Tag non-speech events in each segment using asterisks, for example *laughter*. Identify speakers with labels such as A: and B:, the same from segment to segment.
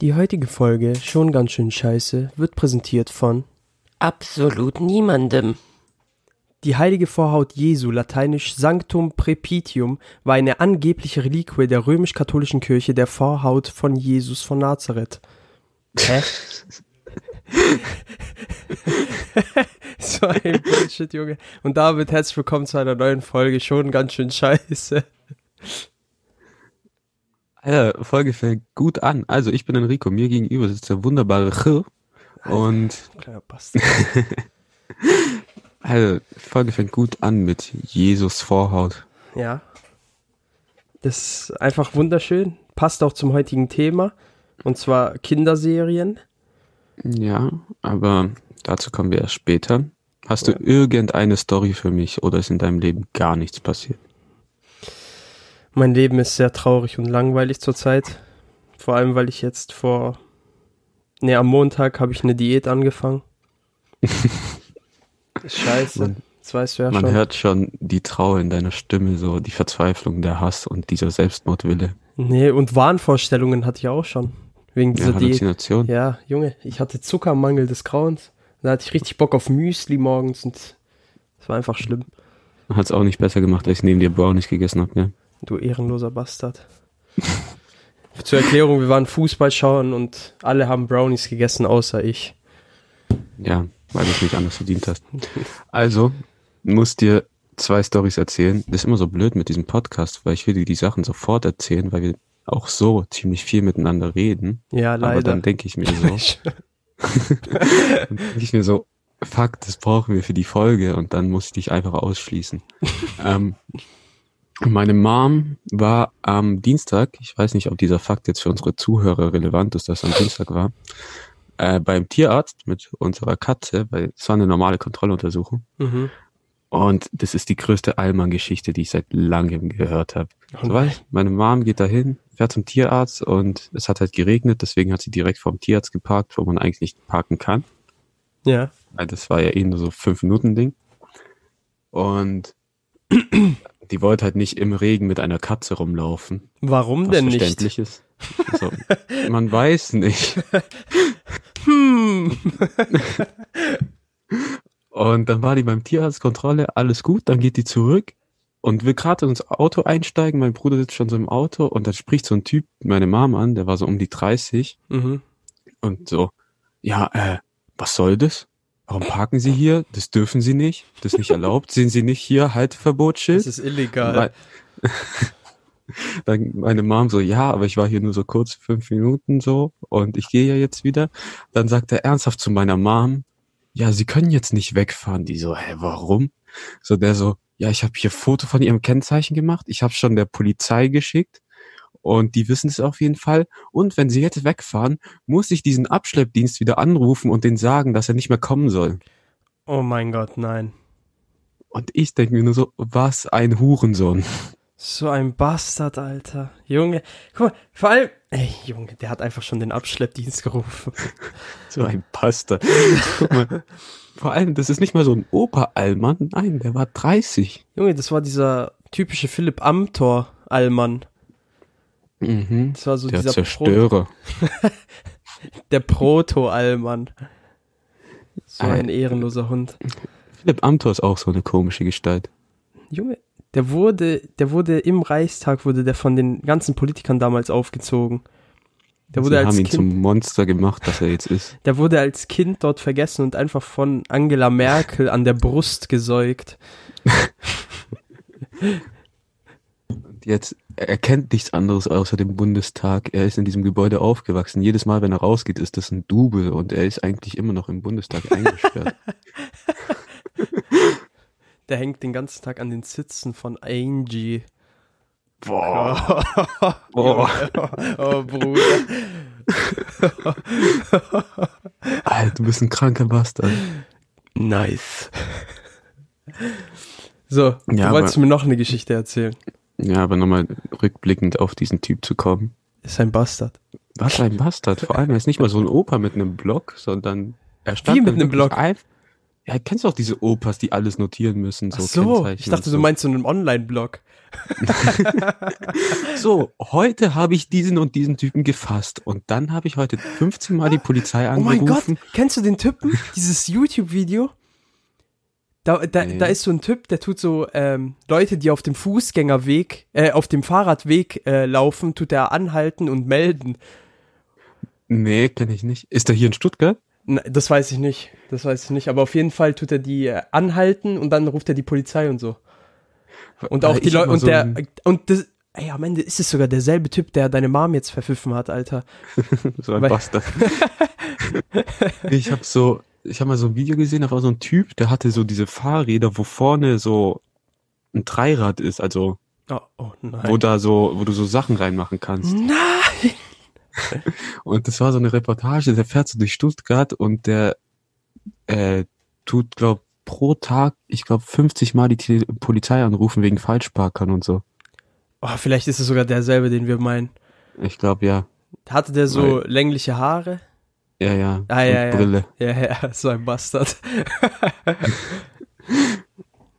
A: Die heutige Folge, schon ganz schön scheiße, wird präsentiert von
B: Absolut niemandem.
A: Die heilige Vorhaut Jesu, lateinisch Sanctum Prepitium, war eine angebliche Reliquie der römisch-katholischen Kirche der Vorhaut von Jesus von Nazareth.
B: Hä? *laughs*
A: so ein Bullshit, Junge. Und damit herzlich willkommen zu einer neuen Folge, schon ganz schön scheiße.
C: Alter, Folge fängt gut an. Also ich bin Enrico, mir gegenüber sitzt der wunderbare Chir und
A: Kleiner Bastard. *laughs*
C: also, Folge fängt gut an mit Jesus Vorhaut.
A: Ja. Das ist einfach wunderschön. Passt auch zum heutigen Thema. Und zwar Kinderserien.
C: Ja, aber dazu kommen wir erst später. Hast du irgendeine Story für mich oder ist in deinem Leben gar nichts passiert?
A: Mein Leben ist sehr traurig und langweilig zurzeit. Vor allem, weil ich jetzt vor. Ne, am Montag habe ich eine Diät angefangen. *laughs* Scheiße.
C: Man-
A: das weißt du ja
C: Man
A: schon.
C: hört schon die Trauer in deiner Stimme, so die Verzweiflung, der Hass und dieser Selbstmordwille.
A: Nee, und Wahnvorstellungen hatte ich auch schon. Wegen
C: Ja,
A: dieser Diät.
C: Halluzination.
A: Ja, Junge, ich hatte Zuckermangel des Grauens. Da hatte ich richtig Bock auf Müsli morgens und es war einfach schlimm.
C: Hat es auch nicht besser gemacht, als ich neben dir Brownies gegessen habe, ja.
A: Du ehrenloser Bastard. *laughs* Zur Erklärung, wir waren Fußball schauen und alle haben Brownies gegessen, außer ich.
C: Ja, weil du es nicht anders verdient hast. Also, muss dir zwei Stories erzählen. Das ist immer so blöd mit diesem Podcast, weil ich will dir die Sachen sofort erzählen, weil wir auch so ziemlich viel miteinander reden.
A: Ja,
C: Aber
A: leider.
C: dann denke ich mir so, *laughs* *laughs* dann denke ich mir so, fuck, das brauchen wir für die Folge und dann muss ich dich einfach ausschließen. ähm, meine Mom war am Dienstag, ich weiß nicht, ob dieser Fakt jetzt für unsere Zuhörer relevant ist, dass es am Dienstag war, äh, beim Tierarzt mit unserer Katze, weil es war eine normale Kontrolluntersuchung.
A: mhm.
C: Und das ist die größte Allmann-Geschichte, die ich seit langem gehört habe. So weißt, meine Mom geht dahin, fährt zum Tierarzt und es hat halt geregnet, deswegen hat sie direkt vorm Tierarzt geparkt, wo man eigentlich nicht parken kann.
A: Ja.
C: Weil das war ja eh nur so fünf Minuten Ding. Und die wollte halt nicht im Regen mit einer Katze rumlaufen.
A: Warum
C: Was
A: denn nicht?
C: verständlich ist. Also, man weiß nicht.
A: Hm.
C: Und dann war die beim Tierarztkontrolle, alles gut, dann geht die zurück und will gerade ins Auto einsteigen. Mein Bruder sitzt schon so im Auto und dann spricht so ein Typ meine Mom an, der war so um die 30
A: Mhm.
C: und so, ja, äh, was soll das? Warum parken Sie hier? Das dürfen Sie nicht. Das ist nicht erlaubt. Sehen Sie nicht hier Halteverbotsschild?
A: Das ist illegal.
C: Dann *laughs* meine Mom so, ja, aber ich war hier nur so kurz fünf Minuten so und ich gehe ja jetzt wieder. Dann sagt er ernsthaft zu meiner Mom, ja, Sie können jetzt nicht wegfahren. Die so, hä, warum? So der so, ja, ich habe hier Foto von Ihrem Kennzeichen gemacht. Ich habe schon der Polizei geschickt und die wissen es auf jeden Fall. Und wenn Sie jetzt wegfahren, muss ich diesen Abschleppdienst wieder anrufen und denen sagen, dass er nicht mehr kommen soll.
A: oh mein Gott, nein.
C: Und ich denke mir nur so, was ein Hurensohn.
A: So ein Bastard, Alter. Junge. Guck mal, vor allem. Ey, Junge, der hat einfach schon den Abschleppdienst gerufen. *laughs*
C: So ein Pasta. Guck mal, vor allem, das ist nicht mal so ein Opa-Allmann. Nein, der war 30.
A: Junge, das war dieser typische Philipp Amthor-Allmann.
C: Mhm.
A: Das war so
C: Der
A: dieser Pro
C: Zerstörer. *laughs*
A: der Proto-Allmann. So
C: Äh,
A: ein ehrenloser Hund.
C: Philipp Amthor ist auch so eine komische Gestalt.
A: Junge, der wurde, der wurde im Reichstag, wurde der von den ganzen Politikern damals aufgezogen. Der wurde
C: Sie
A: als
C: haben ihn
A: Kind,
C: zum Monster gemacht, das er jetzt ist. *laughs*
A: der wurde als Kind dort vergessen und einfach von Angela Merkel an der Brust gesäugt. *laughs*
C: Und jetzt, er kennt nichts anderes außer dem Bundestag. Er ist in diesem Gebäude aufgewachsen. Jedes Mal, wenn er rausgeht, ist das ein Double und er ist eigentlich immer noch im Bundestag eingesperrt. *laughs*
A: Der hängt den ganzen Tag an den Sitzen von Angie.
C: Boah. *laughs* Boah.
A: oh, Bruder. *laughs*
C: Alter, du bist ein kranker Bastard.
A: Nice. So,
C: Ja,
A: du wolltest
C: aber-
A: mir noch eine Geschichte erzählen.
C: Ja, aber nochmal rückblickend auf diesen Typ zu kommen.
A: Ist ein Bastard.
C: Was ein Bastard. Vor allem, er ist nicht mal so ein Opa mit einem Block, sondern er stand
A: Wie mit einem Block?
C: Ein, ja, kennst du auch diese Opas, die alles notieren müssen? So
A: Ach so, ich dachte,
C: und
A: du
C: so.
A: meinst so einen Online-Blog. *laughs*
C: So, heute habe ich diesen und diesen Typen gefasst und dann habe ich heute 15 Mal die Polizei
A: Oh mein
C: angerufen.
A: Gott, kennst du den Typen? Dieses YouTube-Video? Da, da,
C: Nee.
A: da ist so ein Typ, der tut so ähm, Leute, die auf dem Fußgängerweg, äh, auf dem Fahrradweg äh, laufen, tut er anhalten und melden.
C: Nee, kenne ich nicht. Ist er hier in Stuttgart?
A: Na, das weiß ich nicht. Das weiß ich nicht. Aber auf jeden Fall tut er die äh, anhalten und dann ruft er die Polizei und so. Und auch die Leute und
C: so
A: der und das ey, am Ende ist es sogar derselbe Typ, der deine Mom jetzt verpfiffen hat, Alter. *laughs*
C: So ein
A: Weil-
C: Bastard. *laughs* ich habe so, ich habe mal so ein Video gesehen, da war so ein Typ, der hatte so diese Fahrräder, wo vorne so ein Dreirad ist, also
A: Oh, oh nein.
C: wo da so, wo du so Sachen reinmachen kannst.
A: Nein. *laughs*
C: Und das war so eine Reportage, der fährt so durch Stuttgart und der äh, tut, glaub, pro Tag, ich glaube, 50 Mal die Tele Polizei anrufen wegen Falschparkern und so.
A: Oh, vielleicht ist es sogar derselbe, den wir meinen.
C: Ich glaube, ja.
A: Hatte der so längliche Haare?
C: Ja, ja.
A: Ah, ja, ja.
C: Brille.
A: Ja, ja, *laughs* so ein Bastard. *laughs*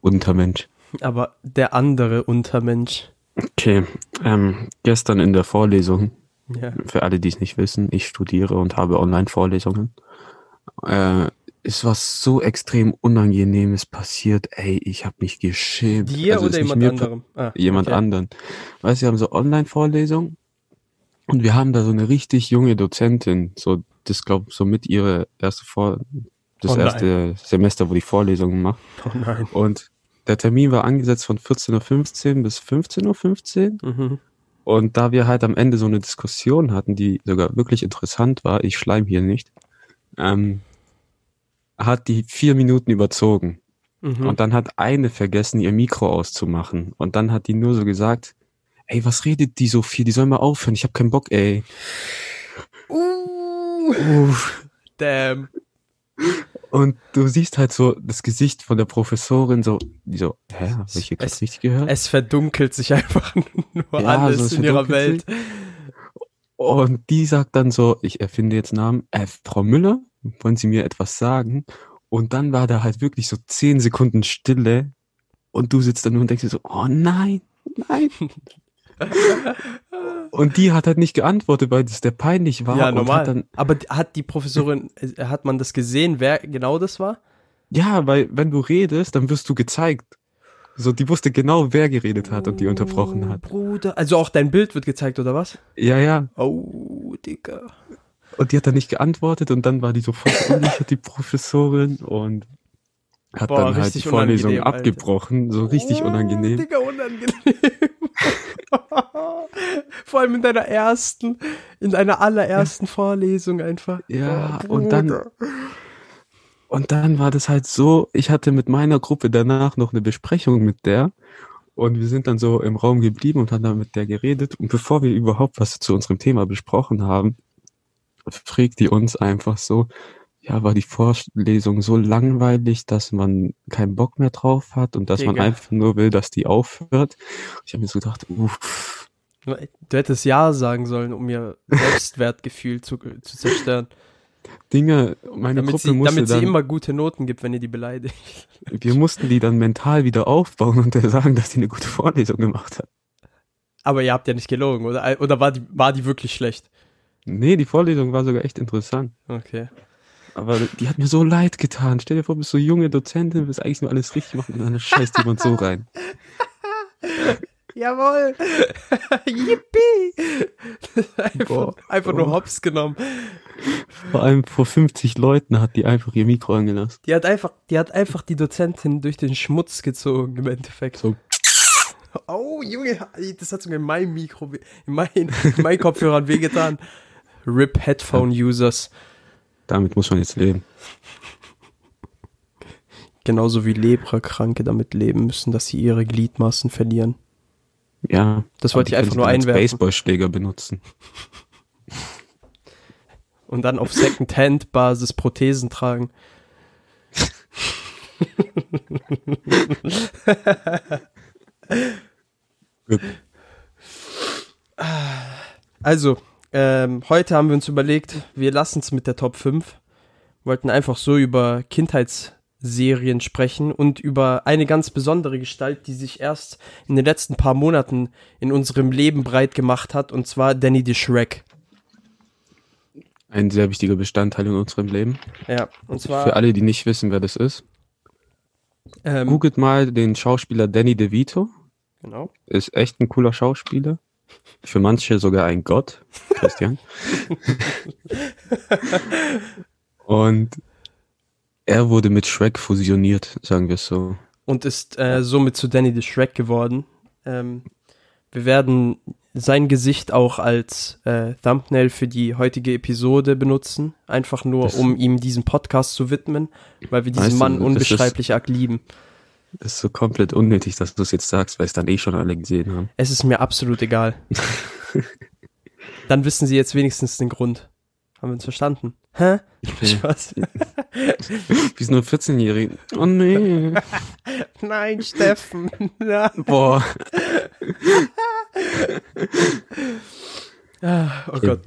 C: Untermensch.
A: Aber der andere Untermensch.
C: Okay. Ähm, gestern in der Vorlesung,
A: Ja.
C: für alle, die es nicht wissen, ich studiere und habe Online-Vorlesungen. Äh, ist was so extrem Unangenehmes passiert. Ey, ich habe mich geschämt.
A: Dir
C: Also
A: oder jemand anderem? Ah,
C: jemand
A: okay.
C: anderen. Weißt du, wir haben so Online-Vorlesungen und wir haben da so eine richtig junge Dozentin, so, das glaube so mit ihre erste Vor, das
A: Oh
C: erste Semester, wo die Vorlesungen macht.
A: Oh nein.
C: Und der Termin war angesetzt von 14.15 Uhr bis 15.15 Uhr.
A: Mhm.
C: Und da wir halt am Ende so eine Diskussion hatten, die sogar wirklich interessant war, ich schleim hier nicht, ähm, hat die vier Minuten überzogen.
A: Mhm.
C: Und dann hat eine vergessen, ihr Mikro auszumachen. Und dann hat die nur so gesagt, ey, was redet die so viel? Die soll mal aufhören, ich hab keinen Bock, ey.
A: Uh,
C: Uff.
A: damn.
C: Und du siehst halt so das Gesicht von der Professorin so, die so, hä, hab ich hier
A: Es-
C: gerade richtig gehört?
A: Es verdunkelt sich einfach *laughs* nur
C: Ja,
A: alles
C: so,
A: in ihrer Welt.
C: Und die sagt dann so, ich erfinde jetzt Namen, äh, Frau Müller, wollen Sie mir etwas sagen? Und dann war da halt wirklich so zehn Sekunden Stille und du sitzt da nur und denkst dir so, oh nein, nein. *laughs* und die hat halt nicht geantwortet, weil das der peinlich war.
A: Ja,
C: und
A: normal.
C: Hat dann,
A: Aber hat die Professorin, äh, hat man das gesehen, wer genau das war?
C: ja, weil wenn du redest, dann wirst du gezeigt. So, die wusste genau, wer geredet hat und die unterbrochen hat.
A: Bruder. Also auch dein Bild wird gezeigt, oder was?
C: Ja, ja.
A: Oh, Digga.
C: Und die hat dann nicht geantwortet und dann war die so voll verunsichert, die Professorin, und hat
A: Boah,
C: dann halt die
A: richtig
C: Vorlesung
A: unangenehm, Alter.
C: abgebrochen, so richtig
A: oh,
C: unangenehm.
A: Digga, unangenehm. *laughs* Vor allem in deiner ersten, in deiner allerersten Vorlesung einfach.
C: Ja,
A: Oh,
C: und dann-. Und dann war das halt so, ich hatte mit meiner Gruppe danach noch eine Besprechung mit der und wir sind dann so im Raum geblieben und haben dann mit der geredet und bevor wir überhaupt was zu unserem Thema besprochen haben, fragt die uns einfach so, ja, war die Vorlesung so langweilig, dass man keinen Bock mehr drauf hat und dass man
A: Digga.
C: einfach nur will, dass die aufhört. Ich habe mir so gedacht, uff,
A: Du hättest Ja sagen sollen, um ihr *laughs* Selbstwertgefühl zu, zu zerstören.
C: Dinge, meine
A: Damit,
C: Gruppe
A: sie,
C: musste
A: damit sie
C: dann,
A: immer gute Noten gibt, wenn ihr die beleidigt.
C: wir mussten die dann mental wieder aufbauen und sagen, dass die eine gute Vorlesung gemacht hat.
A: Aber ihr habt ja nicht gelogen, oder? Oder war die, war die wirklich schlecht?
C: Nee, die Vorlesung war sogar echt interessant.
A: Okay.
C: Aber die hat mir so leid getan. Stell dir vor, du bist so junge Dozentin, willst eigentlich nur alles richtig machen und dann scheißt jemand so rein. *laughs*
A: Jawohl! *laughs* Yippie! einfach
C: Boah.
A: einfach nur hops genommen.
C: Vor allem vor 50 Leuten hat die einfach ihr Mikro angelassen.
A: Die hat einfach, die hat einfach die Dozentin durch den Schmutz gezogen im Endeffekt.
C: So,
A: Oh, Junge, das hat sogar in meinem Mikro, in meinen, in meinen Kopfhörern wehgetan. RIP Headphone-Users.
C: Damit muss man jetzt leben. *laughs*
A: Genauso wie Leprakranke damit leben müssen, dass sie ihre Gliedmaßen verlieren.
C: Ja.
A: Das wollte ich einfach nur einwerfen.
C: Baseballschläger benutzen. *laughs*
A: Und dann auf Second-Hand-Basis Prothesen tragen. Also, ähm, heute haben wir uns überlegt, wir lassen es mit der Top 5. Wollten einfach so über Kindheitssachen Serien sprechen und über eine ganz besondere Gestalt, die sich erst in den letzten paar Monaten in unserem Leben breit gemacht hat, und zwar Danny the Shrek.
C: Ein sehr wichtiger Bestandteil in unserem Leben.
A: Ja, und
C: Für
A: zwar
C: alle, die nicht wissen, wer das ist,
A: ähm,
C: googelt mal den Schauspieler Danny DeVito.
A: genau.
C: Ist echt ein cooler Schauspieler. Für manche sogar ein Gott, Christian. Und er wurde mit Shrek fusioniert, sagen wir es so.
A: und ist äh, somit zu Danny the Shrek geworden. Ähm, wir werden sein Gesicht auch als äh, Thumbnail für die heutige Episode benutzen, einfach nur,
C: Das-
A: um ihm diesen Podcast zu widmen, weil wir diesen Mann unbeschreiblich arg lieben.
C: Ist so komplett unnötig, dass du es jetzt sagst, weil es dann eh schon alle gesehen haben.
A: Es ist mir absolut egal. *laughs* Dann wissen Sie jetzt wenigstens den Grund. Haben wir uns verstanden? Hä? *laughs* Spaß.
C: Wie so ein 14-Jährigen. Oh nee. *laughs*
A: Nein, Steffen.
C: Boah.
A: Ah, Oh Gott.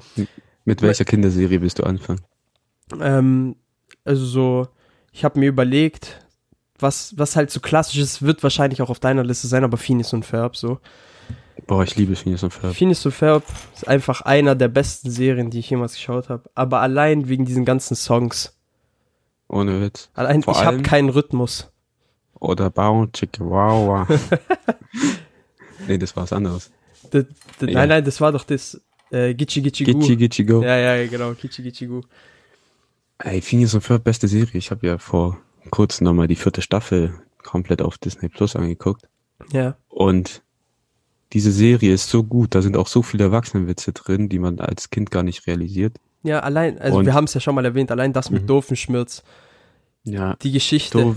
C: Mit welcher Kinderserie willst du anfangen?
A: Ähm, also so, ich habe mir überlegt, was, was halt so klassisch ist, wird wahrscheinlich auch auf deiner Liste sein, aber Phineas und Ferb so.
C: Boah, ich liebe Phineas und Ferb.
A: Phineas und Ferb ist einfach einer der besten Serien, die ich jemals geschaut habe. Aber allein wegen diesen ganzen Songs.
C: Ohne Witz.
A: Allein,
C: Vor
A: ich habe keinen Rhythmus.
C: Oder Chicka Wow. *laughs* nee, das war was anderes.
A: D
C: Ja.
A: Nein, nein, das war doch das äh, Gitschi Gitschi Gu.
C: Gitchi Gitchi Go.
A: Ja, ja, genau, Gitschi Gitschi Gu.
C: Ey, Phineas und Ferb, beste Serie. Ich habe ja vor kurzem nochmal die vierte Staffel komplett auf Disney Plus angeguckt.
A: Ja.
C: Und diese Serie ist so gut. Da sind auch so viele Erwachsenenwitze drin, die man als Kind gar nicht realisiert.
A: Ja, allein, also
C: Und-
A: wir haben es ja schon mal erwähnt, allein das mit
C: Mhm.
A: Doofenschmirz,
C: Ja,
A: die Geschichte.
C: Doof,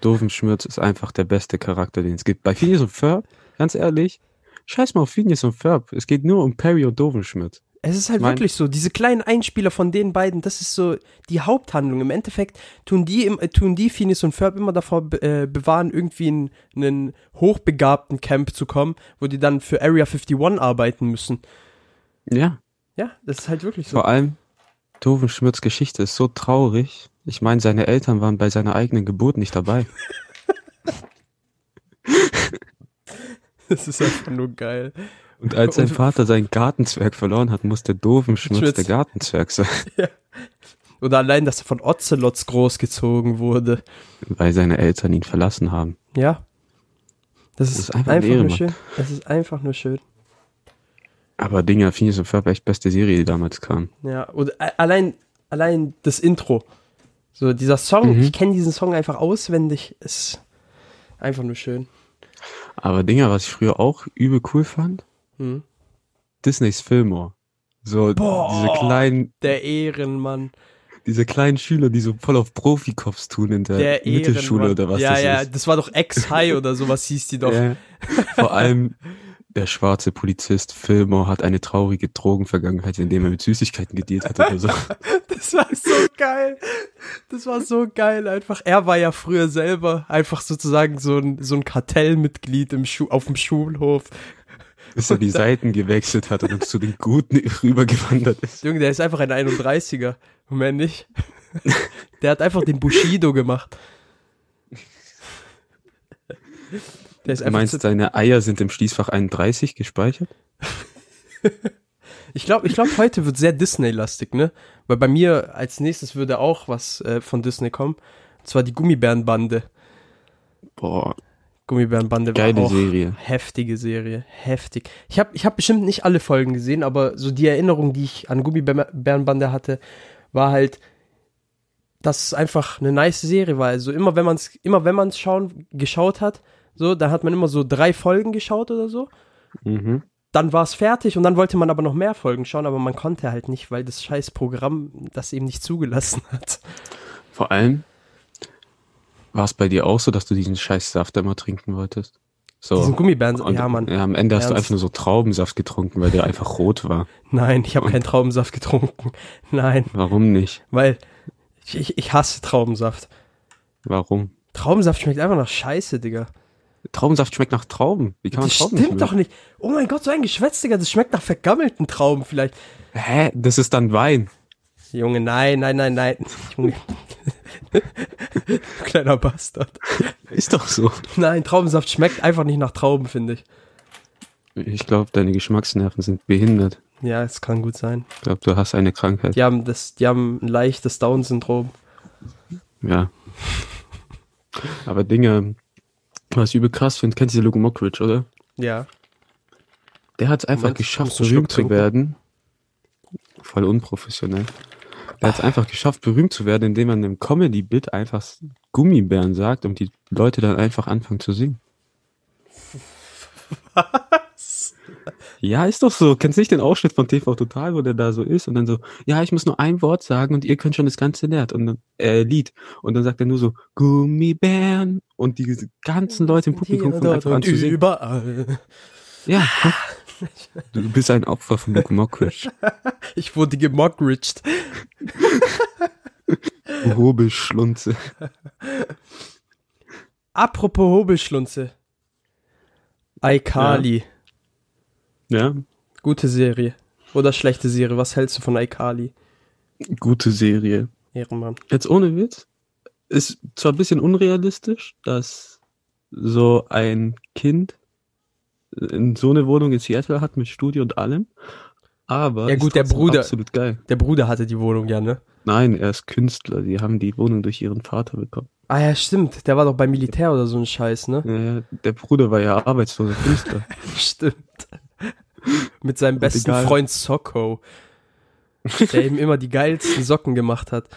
C: Doofenschmürz ist einfach der beste Charakter, den es gibt. Bei Phineas und Ferb, ganz ehrlich, scheiß mal auf Phineas und Ferb. Es geht nur um Perry und Doofenschmürz.
A: Es ist halt
C: Mein-
A: wirklich so, diese kleinen Einspieler von den beiden, das ist so die Haupthandlung. Im Endeffekt tun die, im, äh, tun die Phineas und Ferb immer davor äh, bewahren, irgendwie in einen hochbegabten Camp zu kommen, wo die dann für Area 51 arbeiten müssen.
C: Ja,
A: Ja, das ist halt wirklich so.
C: vor allem Doofenschmürz Geschichte ist so traurig. Ich meine, seine Eltern waren bei seiner eigenen Geburt nicht dabei. *laughs* *laughs*
A: Das ist einfach nur geil.
C: Und als sein Vater seinen Gartenzwerg verloren hat, musste Doofenschmürz
A: Schmürz.
C: der Gartenzwerg sein. *laughs*
A: Oder allein, dass er von Ocelots großgezogen wurde.
C: Weil seine Eltern ihn verlassen haben.
A: Ja. Das ist,
C: ist einfach
A: einfach,
C: Ehre,
A: nur
C: Mann.
A: schön. Es ist einfach nur schön.
C: Aber Dinger, Phineas und Ferb echt beste Serie, die damals kam.
A: Ja, und allein, allein das Intro. So, dieser Song,
C: Mhm.
A: ich kenne diesen Song einfach auswendig, ist einfach nur schön.
C: Aber Dinger, was ich früher auch übel cool fand,
A: Hm.
C: Disneys Fillmore. So
A: Boah.
C: diese kleinen,
A: Der Ehrenmann.
C: diese kleinen Schüler, die so voll auf Profikops tun in der,
A: Der
C: Mittelschule oder was
A: ja,
C: das
A: ja,
C: ist.
A: das war doch Ex-High oder sowas hieß die doch.
C: Ja. Vor allem der schwarze Polizist Fillmore hat eine traurige Drogenvergangenheit, indem er mit Süßigkeiten gedealt hat oder so. *laughs*
A: Das war so geil. Das war so geil einfach. Er war ja früher selber einfach sozusagen so ein, so ein Kartellmitglied im Schu auf dem Schulhof.
C: Bis er die Seiten gewechselt hat und zu den Guten rübergewandert ist.
A: Junge, der ist einfach ein 31er. Und mehr nicht. Der hat einfach den Bushido gemacht. Der ist
C: Du meinst, seine Eier sind im Schließfach 31 gespeichert?
A: ich glaube, ich glaub, heute wird sehr Disney-lastig, ne? Weil bei mir als nächstes würde auch was äh, von Disney kommen. Und zwar die Gummibärenbande.
C: Boah,
A: Gummibärenbande war
C: geile
A: auch
C: Serie.
A: heftige Serie. Heftig. Ich habe ich hab bestimmt nicht alle Folgen gesehen, aber so die Erinnerung, die ich an Gummibärenbande hatte, war halt, dass es einfach eine nice Serie war. Also immer wenn man es immer wenn man es schauen geschaut hat, so, dann hat man immer so drei Folgen geschaut oder so.
C: Mhm.
A: Dann war es fertig und dann wollte man aber noch mehr Folgen schauen, aber man konnte halt nicht, weil das scheiß Programm das eben nicht zugelassen hat.
C: Vor allem, war es bei dir auch so, dass du diesen scheiß Saft immer trinken wolltest? So.
A: Diesen Gummibären,
C: Und,
A: ja Mann.
C: Ja, am Ende hast du
A: Ernst?
C: einfach nur so Traubensaft getrunken, weil der einfach rot war. *laughs*
A: Nein, ich habe keinen Traubensaft getrunken. *laughs* Nein,
C: Warum nicht?
A: weil ich, ich, hasse Traubensaft.
C: Warum?
A: Traubensaft schmeckt einfach nach Scheiße, Digga.
C: Traubensaft schmeckt nach Trauben. Wie kann man
A: Das
C: Trauben
A: stimmt doch nicht. Oh mein Gott, so ein Geschwätz, Digga, das schmeckt nach vergammelten Trauben vielleicht.
C: Hä? Das ist dann Wein.
A: Junge, nein, nein, nein, nein. Junge, *laughs* Kleiner Bastard.
C: Ist doch so.
A: Nein, Traubensaft schmeckt einfach nicht nach Trauben, finde ich.
C: Ich glaube, deine Geschmacksnerven sind behindert.
A: Ja, es kann gut sein.
C: Ich glaube, du hast eine Krankheit.
A: Die haben das, die haben ein leichtes Down-Syndrom.
C: Ja. Aber Dinge, was ich übel krass finde, kennst du Luke Mockridge, oder?
A: Ja.
C: Der hat es einfach
A: Moment,
C: geschafft, berühmt zu werden. Voll unprofessionell. Der hat es einfach geschafft, berühmt zu werden, indem man im Comedy-Bit einfach Gummibären sagt und die Leute dann einfach anfangen zu singen.
A: Was?
C: Ja, ist doch so. Kennst nicht den Ausschnitt von TV Total, wo der da so ist und dann so, ja, ich muss nur ein Wort sagen und ihr könnt schon das ganze Lied und dann, äh, Lied. Und dann sagt er nur so, Gummibären und die ganzen Leute im Publikum fangen einfach an zu singen.
A: überall.
C: Ja, komm. Du bist ein Opfer von Mockridge. *laughs*
A: Ich wurde gemockridged. *laughs*
C: Hobelschlunze.
A: Apropos Hobelschlunze. iCarly.
C: Ja,
A: Gute Serie. Oder schlechte Serie. Was hältst du von iCarly?
C: gute Serie.
A: Ehrenmann.
C: Jetzt ohne Witz. Ist zwar ein bisschen unrealistisch, dass so ein Kind in so eine Wohnung in Seattle hat mit Studio und allem. Aber
A: Ja, gut, der Bruder-
C: absolut geil.
A: Der Bruder hatte die Wohnung ja, ne?
C: Nein, er ist Künstler. Die haben die Wohnung durch ihren Vater bekommen.
A: Ah ja, stimmt. Der war doch beim Militär oder so ein Scheiß, ne?
C: Ja, ja, der Bruder war ja arbeitsloser *laughs* Künstler.
A: Stimmt. Mit seinem besten
C: egal.
A: Freund Socko. Der ihm immer die geilsten Socken gemacht hat.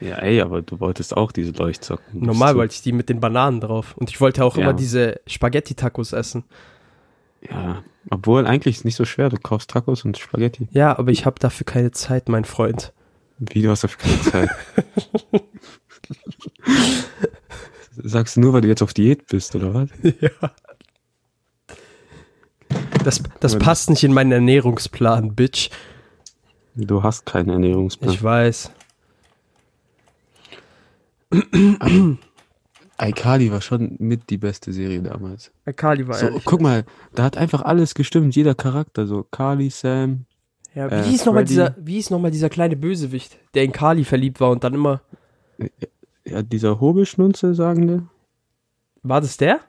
C: ja, ey, aber du wolltest auch diese Leuchtsocken.
A: Normal wollte ich die mit den Bananen drauf. Und ich wollte auch
C: Ja.
A: immer diese Spaghetti-Tacos essen.
C: Ja, obwohl eigentlich ist es nicht so schwer. Du kaufst Tacos und Spaghetti.
A: Ja, aber ich habe dafür keine Zeit, mein Freund.
C: Wie, du hast dafür keine Zeit. *laughs* Sagst du nur, weil du jetzt auf Diät bist, oder was? *laughs*
A: ja. Das, das
C: Aber-
A: passt nicht in meinen Ernährungsplan, Bitch.
C: Du hast keinen Ernährungsplan.
A: Ich weiß.
C: iCarly war schon mit die beste Serie damals.
A: Kali war
C: So,
A: ehrlich.
C: guck mal, da hat einfach alles gestimmt, jeder Charakter, so Carly, Sam.
A: Ja, wie
C: äh,
A: hieß nochmal dieser, wie hieß noch mal dieser kleine Bösewicht, der in Kali verliebt war und dann immer.
C: Ja, dieser Hobelschnunze, sagende.
A: War das der?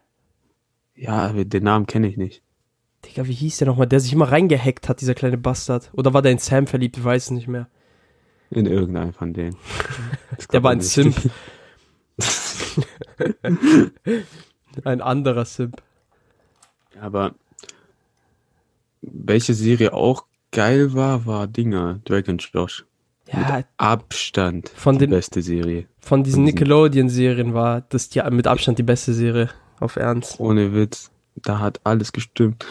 C: Ja, aber den Namen kenne ich nicht.
A: Digga, wie hieß der nochmal, der sich immer reingehackt hat, dieser kleine Bastard? Oder war der in Sam verliebt? Ich weiß es nicht mehr.
C: In irgendeinen von denen. *laughs*
A: Der war ein. Simp. *laughs* *laughs* Ein anderer Simp.
C: Aber welche Serie auch geil war, war Dinger, Dragon Josh.
A: Ja,
C: Abstand
A: Von
C: die
A: den-
C: beste Serie.
A: von diesen Nickelodeon-Serien war das die mit Abstand die beste Serie. Auf Ernst.
C: Ohne Witz. Da hat alles gestimmt.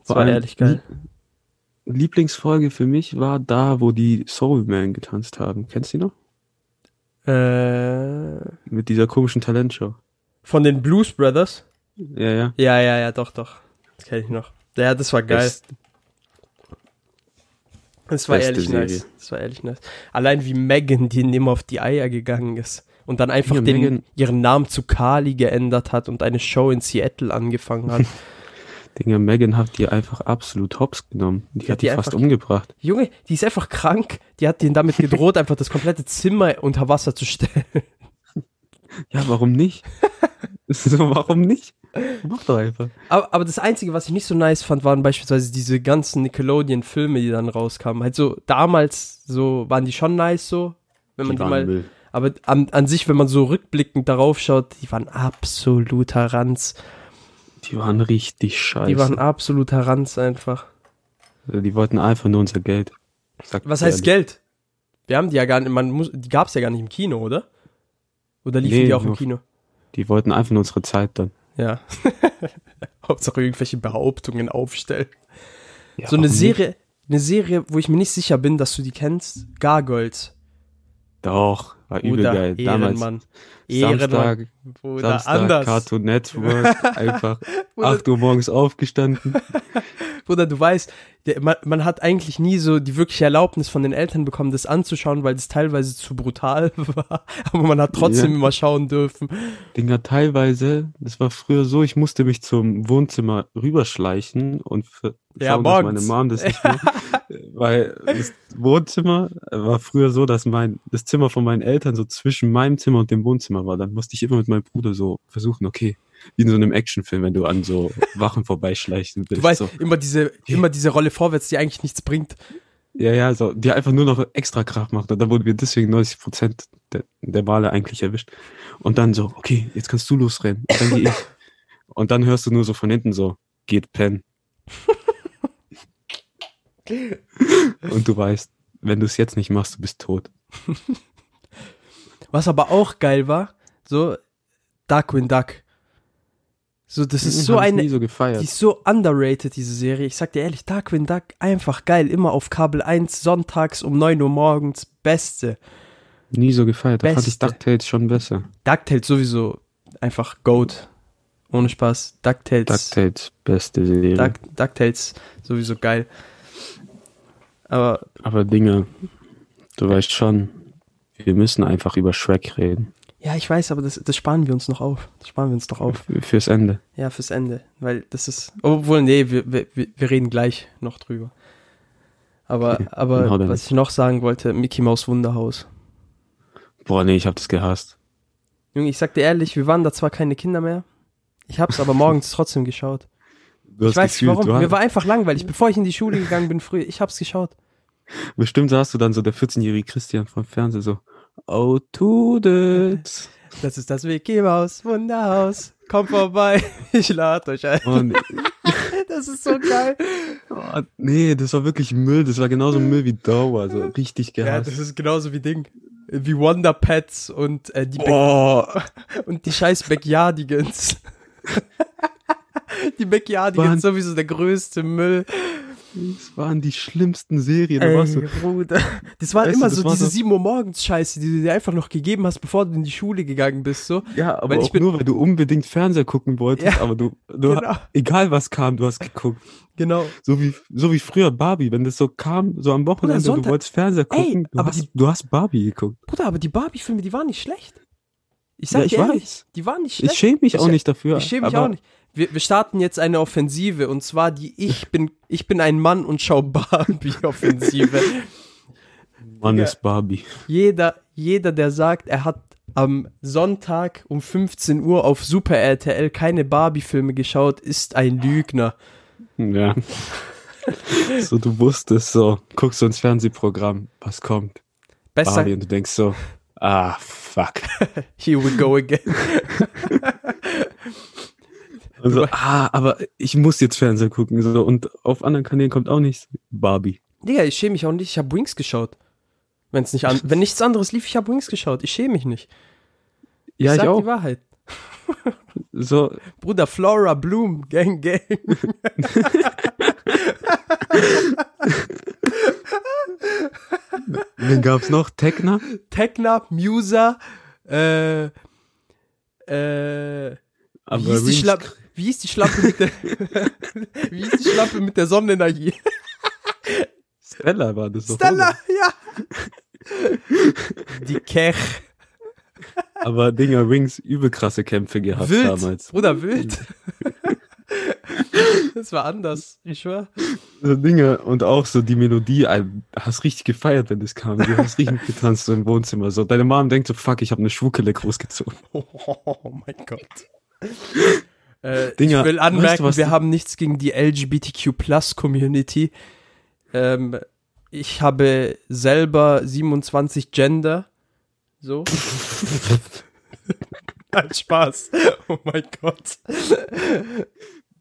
A: Das war ehrlich geil.
C: Lie- Lieblingsfolge für mich war da, wo die Soulman getanzt haben. Kennst du die noch?
A: Äh,
C: Mit dieser komischen Talentshow.
A: von den Blues Brothers?
C: Ja, ja.
A: Ja, ja, ja, doch, doch. Das kenne ich noch. Ja, das war geil.
C: Best-
A: Das war
C: beste
A: ehrlich
C: Serie.
A: nice. Das war ehrlich nice. Allein wie Megan, die immer auf die Eier gegangen ist und dann einfach
C: Ja,
A: den, ihren Namen zu Kali geändert hat und eine Show in Seattle angefangen hat. *laughs*
C: Dinger, Megan hat die einfach absolut hops genommen. Die,
A: Die hat
C: die
A: die
C: fast umgebracht.
A: Junge, die ist einfach krank. Die hat denen damit gedroht, einfach das komplette Zimmer unter Wasser zu stellen. *laughs*
C: Ja, warum nicht? *laughs* so, warum nicht? Mach doch einfach.
A: Aber, aber das Einzige, was ich nicht so nice fand, waren beispielsweise diese ganzen Nickelodeon-Filme, die dann rauskamen. Halt so, damals so waren die schon nice so, wenn man die,
C: waren
A: mal.
C: Müll.
A: Aber an, an sich, wenn man so rückblickend darauf schaut, die waren absoluter Ranz.
C: Die waren richtig scheiße.
A: Die waren absoluter Ranz einfach.
C: die wollten einfach nur unser Geld. Sag
A: Was heißt
C: ehrlich.
A: Geld? Wir haben die ja gar nicht, man muss, die gab's ja gar nicht im Kino, oder? Oder liefen
C: Nee,
A: die auch im Kino?
C: Die wollten einfach nur unsere Zeit dann.
A: Ja. *laughs* Hauptsache irgendwelche Behauptungen aufstellen.
C: Ja,
A: so eine Serie, eine Serie, wo ich mir nicht sicher bin, dass du die kennst. Gargoyles.
C: Doch, war übel geil. Damals
A: Ehrenmann. Ehrenmann.
C: Samstag,
A: Bruder,
C: Samstag
A: anders.
C: Cartoon Network, *laughs* einfach
A: Bruder,
C: 8 Uhr morgens aufgestanden. *laughs*
A: Bruder, du weißt, der, man, man hat eigentlich nie so die wirkliche Erlaubnis von den Eltern bekommen, das anzuschauen, weil das teilweise zu brutal *laughs* war. Aber man hat trotzdem
C: Ja.
A: immer schauen dürfen.
C: Dinger, teilweise, das war früher so, ich musste mich zum Wohnzimmer rüberschleichen und für,
A: Ja,
C: schauen, dass meine. Mom das nicht *laughs* macht. weil das Wohnzimmer war früher so, dass mein, das Zimmer von meinen Eltern so zwischen meinem Zimmer und dem Wohnzimmer war. Dann musste ich immer mit meinem Bruder so versuchen, okay, wie in so einem Actionfilm, wenn du an so Wachen vorbeischleichen willst.
A: Du weißt,
C: so.
A: immer diese, immer diese Rolle vorwärts, die eigentlich nichts bringt.
C: Ja, ja, so, die einfach nur noch extra Kraft macht. Und dann wurden wir deswegen 90 Prozent der, der Male eigentlich erwischt. Und dann so, okay, jetzt kannst du losrennen. Und dann gehe ich. *laughs* Und dann hörst du nur so von hinten so, geht pennen. *laughs* Und du weißt, wenn du es jetzt nicht machst, du bist tot.
A: Was aber auch geil war, so Darkwing Duck. So, das ist so
C: Hab ich
A: eine,
C: nie so
A: die ist so underrated, diese Serie. Ich sag dir ehrlich, Darkwing Duck, einfach geil. Immer auf Kabel 1, sonntags um 9 Uhr morgens. Beste.
C: Nie so gefeiert. Da fand ich. DuckTales schon besser.
A: DuckTales sowieso einfach Goat. Ohne Spaß. DuckTales.
C: DuckTales, beste Serie.
A: Duck, DuckTales sowieso geil. Aber
C: Aber Dinge, du weißt schon, wir müssen einfach über Shrek reden.
A: Ja, ich weiß, aber das, das sparen wir uns noch auf. Das sparen wir uns doch auf.
C: F- Fürs Ende.
A: Ja, fürs Ende. Weil das ist. Obwohl, nee, wir, wir, wir reden gleich noch drüber. Aber,
C: Okay,
A: aber
C: damit.
A: was ich noch sagen wollte, Mickey Maus Wunderhaus.
C: Boah, nee, ich hab das gehasst.
A: Junge, ich sag dir ehrlich, wir waren da zwar keine Kinder mehr. Ich hab's aber morgens *laughs* trotzdem geschaut.
C: Du
A: Ich
C: hast
A: weiß nicht
C: gefühlt,
A: warum.
C: du
A: Mir war einfach langweilig. Bevor ich in die Schule gegangen bin früher, ich hab's geschaut.
C: bestimmt saßt du dann so der 14-jährige Christian vom Fernseher so, oh, tu das.
A: Das ist das Mickey Maus Wunderhaus. Kommt vorbei. *laughs* Ich lade euch ein.
C: Und, *laughs*
A: Das ist so geil.
C: oh, nee, das war wirklich Müll. Das war genauso Müll wie Dauer. So richtig
A: Ja,
C: gehasst.
A: das ist genauso wie Ding. Wie Wonder Pets und äh, die
C: oh, *laughs*
A: und die scheiß Backyardigans. die Backyardigans sowieso der größte Müll.
C: Das waren die schlimmsten Serien.
A: Ey,
C: du,
A: Bruder. Das war
C: Weißt
A: immer
C: du, das
A: so
C: war
A: diese
C: so-
A: 7 Uhr morgens Scheiße, die du dir einfach noch gegeben hast, bevor du in die Schule gegangen bist, so.
C: ja, aber auch
A: bin-
C: nur, weil du unbedingt Fernseher gucken wolltest.
A: Ja,
C: aber du, du
A: genau.
C: egal was kam, du hast geguckt.
A: Genau.
C: So wie, so wie früher Barbie, wenn das so kam, so am Wochenende,
A: Sonntag-
C: du wolltest Fernseher
A: Ey,
C: gucken, du,
A: aber
C: hast,
A: die-
C: du hast Barbie geguckt.
A: Bruder, aber die Barbie-Filme, die waren nicht schlecht. Ich sag
C: Ja, ich
A: dir ehrlich,
C: weiß.
A: die waren nicht schlecht.
C: Ich schäme mich
A: Ich
C: auch nicht dafür.
A: Ich schäme mich auch nicht. Wir, wir starten jetzt eine Offensive und zwar die Ich bin, ich bin ein Mann und schau Barbie-Offensive. *laughs*
C: Mann ist Barbie.
A: jeder, jeder, der sagt, er hat am Sonntag um 15 Uhr auf Super RTL keine Barbie-Filme geschaut, ist ein Lügner.
C: Ja. *laughs* so, du wusstest so, guckst du ins Fernsehprogramm, was kommt?
A: Besser,
C: Barbie und du denkst so, ah, fuck. *laughs*
A: here we go again.
C: Und so, ah, aber ich muss jetzt Fernseher gucken. So, und auf anderen Kanälen kommt auch nichts. Barbie.
A: Digga, ich schäme mich auch nicht, ich habe Wings geschaut. Wenn's nicht an, *laughs* wenn nichts anderes lief, ich habe Wings geschaut. Ich schäme mich nicht.
C: Ja, ich,
A: sag
C: auch.
A: die Wahrheit.
C: So, *laughs*
A: Bruder, Flora Bloom, Gang, Gang. *laughs*
C: wen gab's noch? Tekna?
A: Tekna, Musa, äh, äh,
C: Aber
A: wie hieß, die Schlampe, wie hieß die Schlampe mit der, *laughs* wie hieß die Schlampe mit der Sonnenenergie?
C: Stella war das.
A: Stella, ja. Die Kech.
C: Aber Dinger, Wings übel krasse Kämpfe gehabt
A: Wild.
C: damals.
A: Bruder, wild. *laughs* Das war anders, ich schwör.
C: So Dinge und auch so die Melodie, hast richtig gefeiert, wenn das kam. Du hast richtig getanzt so im Wohnzimmer. So deine Mom denkt so, fuck, ich habe eine Schwuckele großgezogen. *laughs*
A: Oh mein Gott. Äh,
C: Dinger,
A: ich will
C: weißt du,
A: anmerken, wir haben nichts gegen die LGBTQ-Plus-Community. Ähm, ich habe selber 27 Gender. So. *laughs* Nein, Spaß. Oh mein Gott.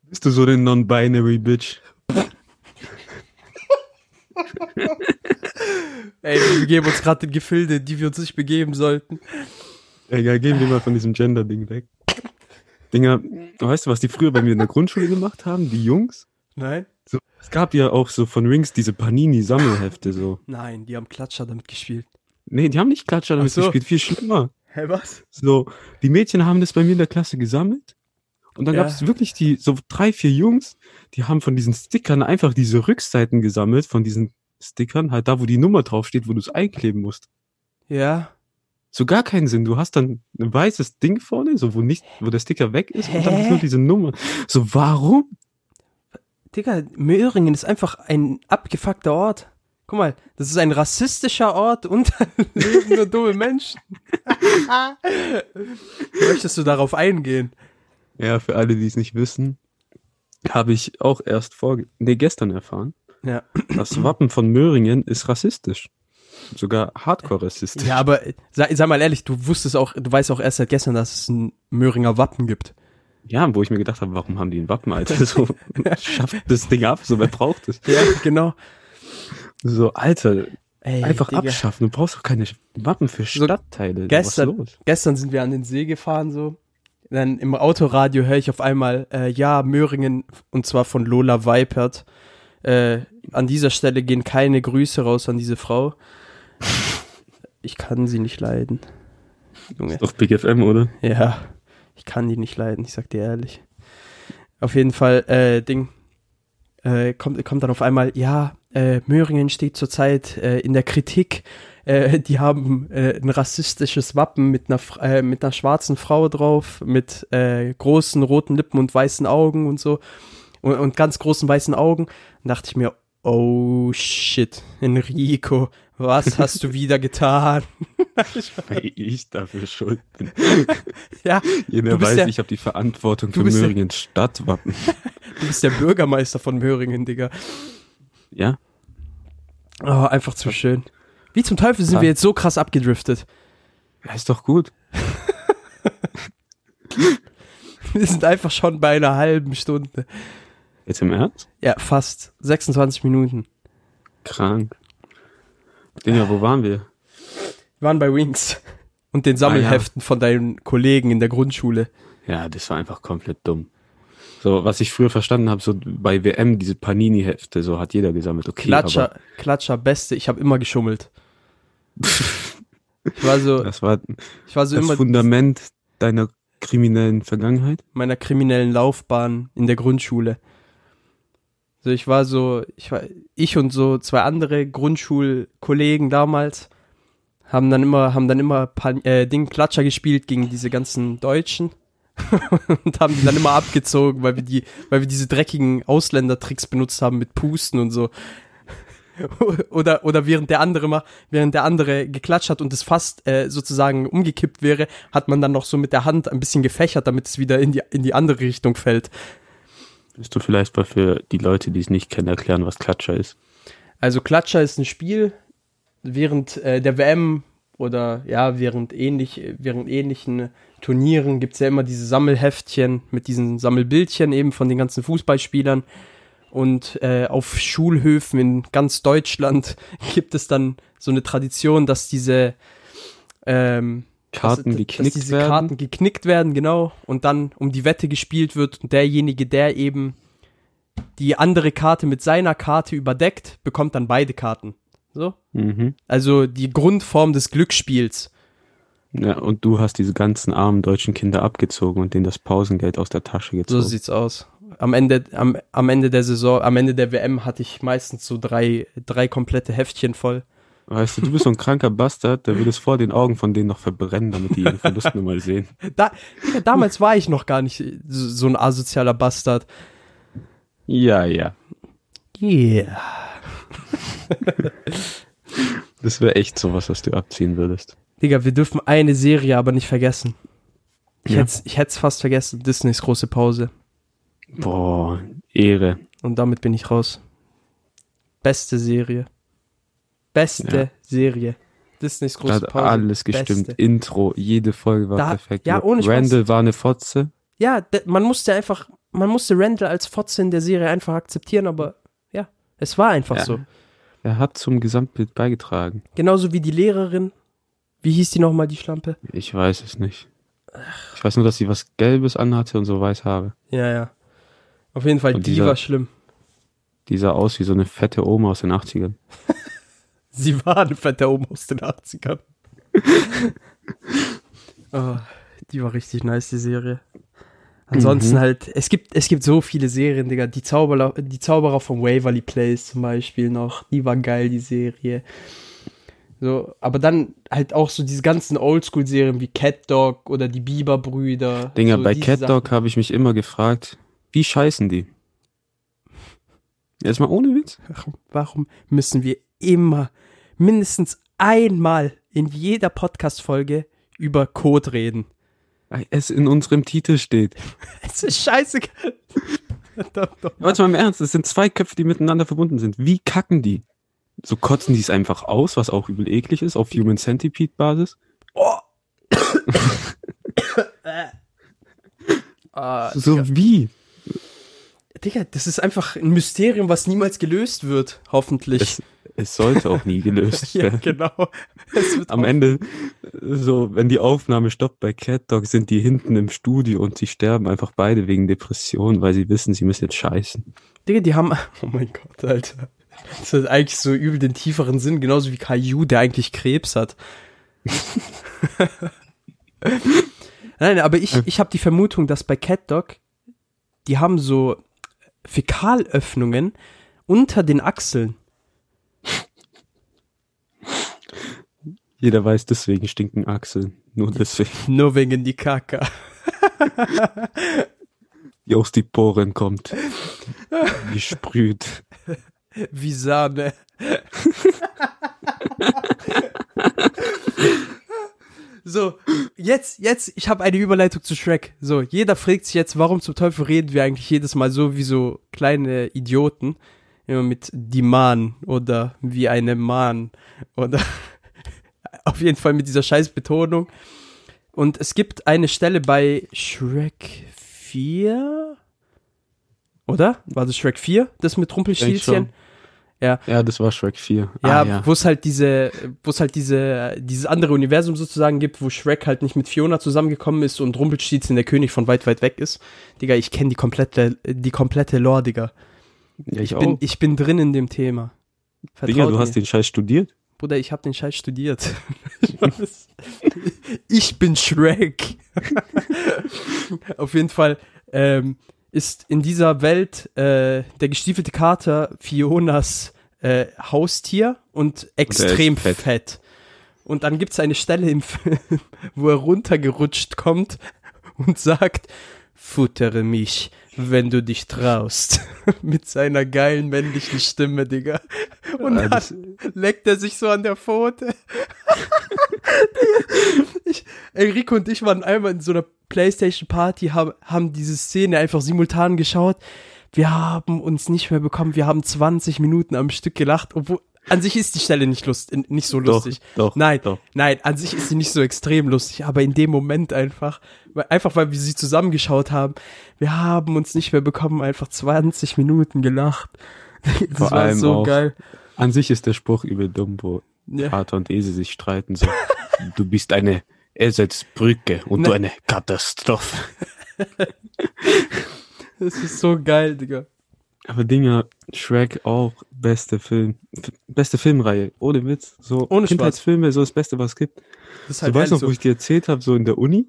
C: Bist du so eine non-binary Bitch?
A: Ey, wir begeben uns gerade in Gefilde, die wir uns nicht begeben sollten.
C: Egal, gehen wir mal von diesem Gender-Ding weg. Dinger, weißt du, was die früher bei mir in der Grundschule gemacht haben? Die Jungs?
A: Nein?
C: So, es gab ja auch so von Rings diese Panini-Sammelhefte so.
A: Nein, die haben Klatscher damit gespielt.
C: Nee, die haben nicht Klatscher damit
A: so.
C: gespielt, viel schlimmer.
A: Hä, was?
C: So, die Mädchen haben das bei mir in der Klasse gesammelt Und dann
A: Ja.
C: gab es wirklich die, so drei, vier Jungs, die haben von diesen Stickern einfach diese Rückseiten gesammelt, von diesen Stickern, halt da, wo die Nummer draufsteht, wo du es einkleben musst.
A: Ja.
C: So gar keinen Sinn. Du hast dann ein weißes Ding vorne, so wo nicht, wo der Sticker weg ist und dann
A: Hä?
C: ist nur diese Nummer. So, warum?
A: Digga, Möhringen ist einfach ein abgefuckter Ort. Guck mal, das ist ein rassistischer Ort und *laughs* da leben nur dumme Menschen. *laughs* Möchtest du darauf eingehen?
C: Ja, für alle, die es nicht wissen, habe ich auch erst vor, nee, gestern erfahren.
A: Ja.
C: Das Wappen von Möhringen ist rassistisch. Sogar hardcore rassistisch.
A: Ja, aber sag, sag mal ehrlich, du wusstest auch, du weißt auch erst seit gestern, dass es ein Möhringer Wappen gibt.
C: Ja, wo ich mir gedacht habe, warum haben die ein Wappen, Alter? *laughs* So, schafft das Ding ab, so, wer braucht es?
A: Ja, genau.
C: So, Alter,
A: Ey,
C: einfach
A: Digga.
C: abschaffen. Du brauchst doch keine Wappen für
A: So,
C: Stadtteile.
A: gestern-
C: Was ist los?
A: Gestern sind wir an den See gefahren, so. Dann im Autoradio höre ich auf einmal, äh, ja, Möhringen, und zwar von Lola Weipert. Äh, an dieser Stelle gehen keine Grüße raus an diese Frau. Ich kann sie nicht leiden. Junge.
C: Doch Big FM, oder?
A: Ja, ich kann die nicht leiden, ich sag dir ehrlich. Auf jeden Fall, äh, Ding, äh, kommt, kommt dann auf einmal, ja, äh, Möhringen steht zurzeit äh, in der Kritik. Äh, die haben äh, ein rassistisches Wappen mit einer, äh, mit einer schwarzen Frau drauf, mit äh, großen roten Lippen und weißen Augen und so. Und, und ganz großen weißen Augen. Dann dachte ich mir, oh shit, Enrico, was hast du wieder getan? *laughs*
C: Weil ich dafür schuld bin. *laughs*
A: ja,
C: Jeder weiß,
A: der-
C: ich habe die Verantwortung für
A: bist der-
C: Möhringen Stadtwappen. *laughs*
A: du bist der Bürgermeister von Möhringen, Digga.
C: Ja?
A: Oh, einfach zu schön. Wie zum Teufel sind
C: Ja.
A: wir jetzt so krass abgedriftet?
C: Ja, ist doch gut.
A: Wir sind einfach schon bei einer halben Stunde.
C: Jetzt im Ernst?
A: Ja, fast 26 Minuten.
C: Krank. Digga, wo waren wir?
A: Wir waren bei Wings und den Sammelheften von deinen Kollegen in der Grundschule.
C: Ja, das war einfach komplett dumm. So, was ich früher verstanden habe, so bei WM, diese Panini-Hefte, so hat jeder gesammelt. Okay,
A: Klatscher, Klatscher, Beste. Ich habe immer geschummelt. Ich war so, *laughs*
C: das war
A: ich war so
C: das
A: immer
C: Fundament deiner kriminellen Vergangenheit.
A: meiner kriminellen Laufbahn in der Grundschule. So, ich war so, ich war, ich und so zwei andere Grundschulkollegen damals haben dann immer, haben dann immer Pan, äh, Ding Klatscher gespielt gegen diese ganzen Deutschen *laughs* und haben die dann immer abgezogen, weil wir die, weil wir diese dreckigen Ausländertricks benutzt haben mit Pusten und so. *laughs* Oder, oder während der andere mal, während der andere geklatscht hat und es fast äh, sozusagen umgekippt wäre, hat man dann noch so mit der Hand ein bisschen gefächert, damit es wieder in die, in die andere Richtung fällt.
C: Willst du vielleicht mal für die Leute, die es nicht kennen, erklären, was Klatscher ist?
A: Also Klatscher ist ein Spiel, während äh, der WM oder ja, während ähnlich, während ähnlichen Turnieren gibt es ja immer diese Sammelheftchen mit diesen Sammelbildchen eben von den ganzen Fußballspielern. Und äh, auf Schulhöfen in ganz Deutschland *laughs* gibt es dann so eine Tradition, dass diese ähm,
C: Karten
A: dass,
C: geknickt
A: dass diese
C: werden.
A: Karten geknickt werden, genau, und dann um die Wette gespielt wird und derjenige, der eben die andere Karte mit seiner Karte überdeckt, bekommt dann beide Karten. So?
C: Mhm.
A: Also die Grundform des Glücksspiels.
C: Ja, und du hast diese ganzen armen deutschen Kinder abgezogen und denen das Pausengeld aus der Tasche
A: So
C: gezogen.
A: sieht's aus. Am Ende, am, am Ende der Saison, am Ende der WM hatte ich meistens so drei, drei komplette Heftchen voll.
C: Weißt du, du bist so ein kranker Bastard, der will es vor den Augen von denen noch verbrennen, damit die ihre Verluste mal sehen. *laughs*
A: Da, Digga, damals war ich noch gar nicht so, ein asozialer Bastard.
C: Ja, ja.
A: Yeah. *laughs*
C: Das wäre echt sowas, was du abziehen würdest.
A: Digga, wir dürfen eine Serie aber nicht vergessen. Ich
C: Ja.
A: hätt's, ich hätt's fast vergessen. Disneys große Pause.
C: Boah, Ehre.
A: Und damit bin ich raus. Beste Serie. Beste
C: Ja.
A: Serie. Disneys
C: Da
A: große
C: hat
A: Pause.
C: alles gestimmt.
A: Beste.
C: Intro, jede Folge war
A: Da-
C: perfekt.
A: ja, ohne Spaß.
C: Randall war eine Fotze.
A: Ja, man musste einfach, man musste Randall als Fotze in der Serie einfach akzeptieren, aber ja, es war einfach
C: Ja.
A: so.
C: Er hat zum Gesamtbild beigetragen.
A: Genauso wie die Lehrerin. Wie hieß die nochmal, die Schlampe?
C: Ich weiß es nicht. Ich weiß nur, dass sie was Gelbes anhatte und so weiß Haare.
A: Ja, ja. Auf jeden Fall,
C: Und
A: die
C: dieser-
A: war schlimm.
C: Die sah aus wie so eine fette Oma aus den 80ern. *laughs*
A: Sie war eine fette Oma aus den 80ern. *laughs* oh, die war richtig nice, die Serie. Ansonsten
C: Mhm.
A: halt, es gibt, es gibt so viele Serien, Digga. Die Zauberer, die Zauberer von Waverly Place zum Beispiel noch. Die war geil, die Serie. So, aber dann halt auch so diese ganzen Oldschool-Serien wie Cat Dog oder die Bieber-Brüder.
C: Dinger,
A: so
C: bei Cat
A: Sachen.
C: Dog habe ich mich immer gefragt, wie scheißen die? Erstmal ohne Witz.
A: Warum, warum müssen wir immer mindestens einmal in jeder Podcast-Folge über Code reden?
C: Weil es in unserem Titel steht. *laughs*
A: Es ist scheiße. *laughs*
C: Jetzt mal im Ernst, es sind zwei Köpfe, die miteinander verbunden sind. Wie kacken die? So kotzen die es einfach aus, was auch übel eklig ist, auf Human Centipede Basis.
A: Oh. *laughs* ah,
C: So wie?
A: Digga, das ist einfach ein Mysterium, was niemals gelöst wird, hoffentlich.
C: Es, es sollte auch nie gelöst *laughs*
A: ja,
C: werden.
A: genau. Es wird
C: Am Ende, so, wenn die Aufnahme stoppt bei Cat Dog, sind die hinten im Studio und sie sterben einfach beide wegen Depression, weil sie wissen, sie müssen jetzt scheißen.
A: Digga, die haben. *laughs* Oh mein Gott, Alter. Das hat eigentlich so übel den tieferen Sinn, genauso wie Caillou, der eigentlich Krebs hat. *laughs* Nein, aber ich, ich habe die Vermutung, dass bei Cat Dog, die haben so Fäkalöffnungen unter den Achseln.
C: Jeder weiß, deswegen stinken Achseln. Nur deswegen, *laughs*
A: Nur wegen die Kaka.
C: die aus die Poren kommt. Gesprüht.
A: Wie Sahne. so, jetzt, jetzt, ich habe eine Überleitung zu Shrek. So, jeder fragt sich jetzt, warum zum Teufel reden wir eigentlich jedes Mal so wie so kleine Idioten? Immer mit die Mann oder wie eine Mann oder auf jeden Fall mit dieser scheiß Betonung. Und es gibt eine Stelle bei Shrek 4, oder? War das Shrek 4, das mit Rumpelstilzchen? Ja,
C: Ja, das war Shrek 4.
A: ja,
C: Ah, ja.
A: wo es halt diese, wo es halt diese, dieses andere Universum sozusagen gibt, wo Shrek halt nicht mit Fiona zusammengekommen ist und Rumpelstilzchen der König von weit, weit weg ist. Digga, ich kenne die komplette, die komplette Lore, Digga.
C: ja ich,
A: Ich bin,
C: auch.
A: ich bin drin in dem Thema. Vertraut
C: Digga, du
A: mir.
C: hast den Scheiß studiert?
A: Bruder, ich habe den Scheiß studiert. *laughs* Ich bin Shrek. Auf jeden Fall ähm, ist in dieser Welt äh, der gestiefelte Kater Fionas äh, Haustier und extrem
C: fett.
A: fett. Und dann gibt's eine Stelle im Film, wo er runtergerutscht kommt und sagt, futtere mich, wenn du dich traust. *laughs* Mit seiner geilen männlichen Stimme, Digga. Und dann leckt er sich so an der Pfote. *laughs* ich, Enrico und ich waren einmal in so einer Playstation Party, haben, haben diese Szene einfach simultan geschaut. Wir haben uns nicht mehr bekommen. Wir haben 20 Minuten am Stück gelacht, obwohl an sich ist die Stelle nicht lust, nicht so lustig.
C: Doch, doch,
A: nein,
C: doch.
A: nein, an sich ist sie nicht so extrem lustig, aber in dem Moment einfach, einfach weil wir sie zusammengeschaut haben, wir haben uns nicht mehr bekommen, einfach 20 Minuten gelacht. *laughs* Das
C: Vor
A: war so
C: auch-
A: geil.
C: An sich ist der Spruch übel dumm, wo
A: Ja.
C: Vater und Esel sich streiten. So, du bist eine Eselsbrücke und
A: Ne.
C: du eine Katastrophe. *laughs*
A: Das ist so geil, Digga.
C: Aber Dinger, Shrek auch beste Film, beste Filmreihe, ohne Witz. So
A: Ohne Spaß.
C: Kindheitsfilme, so das Beste, was es gibt.
A: Das ist
C: du
A: halt
C: weißt
A: ehrlich
C: noch,
A: so.
C: wo ich dir erzählt habe, so in der Uni.